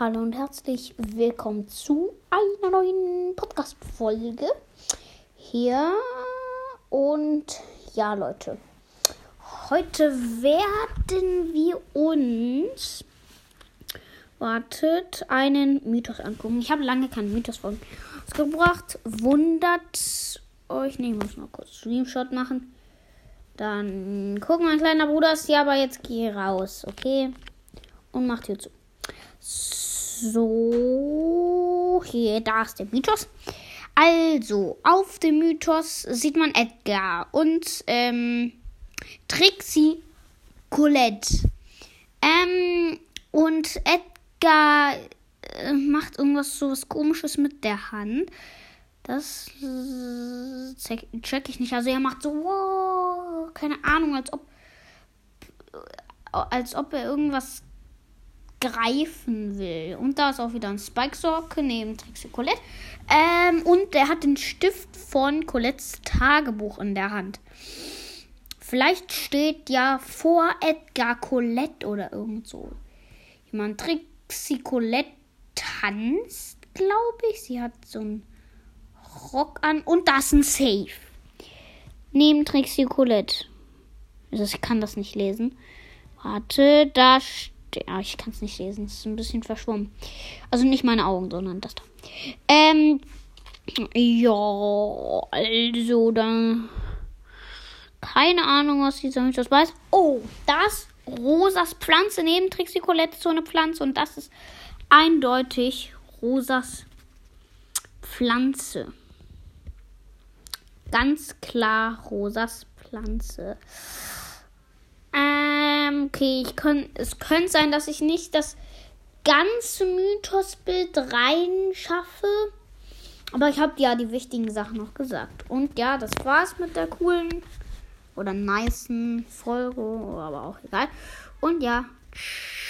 Hallo und herzlich willkommen zu einer neuen Podcast-Folge hier. Und ja, Leute, heute werden wir uns, wartet, einen Mythos angucken. Ich habe lange keinen Mythos von gebracht. Wundert euch nicht, ich muss mal kurz Screenshot machen. Dann gucken, mein kleiner Bruder ja, aber jetzt geh raus, okay? Und macht hier zu. So, hier, da ist der Mythos. Also, auf dem Mythos sieht man Edgar und ähm, Trixie Colette. Ähm, und Edgar äh, macht irgendwas so was komisches mit der Hand. Das check ich nicht. Also er macht so, wow, keine Ahnung, als ob als ob er irgendwas greifen will. Und da ist auch wieder ein Spike-Socke neben Trixie Colette. Ähm, und er hat den Stift von Colettes Tagebuch in der Hand. Vielleicht steht ja vor Edgar Colette oder irgend so. Jemand Trixie Colette tanzt, glaube ich. Sie hat so einen Rock an und da ist ein Safe. Neben Trixie Colette. Also ich kann das nicht lesen. Warte, da steht ja, ich kann es nicht lesen. Es ist ein bisschen verschwommen. Also nicht meine Augen, sondern das da. Ähm, ja, also dann. Keine Ahnung, was dieser Mythos weiß. Oh, das Rosas Pflanze neben Trixie Colette ist so eine Pflanze und das ist eindeutig Rosas Pflanze. Ganz klar Rosas Pflanze. Ähm, okay, ich kann, es könnte sein, dass ich nicht das ganze Mythosbild reinschaffe. Aber ich habe ja die wichtigen Sachen noch gesagt. Und ja, das war's mit der coolen oder nicen Folge, aber auch egal. Und ja, tschüss.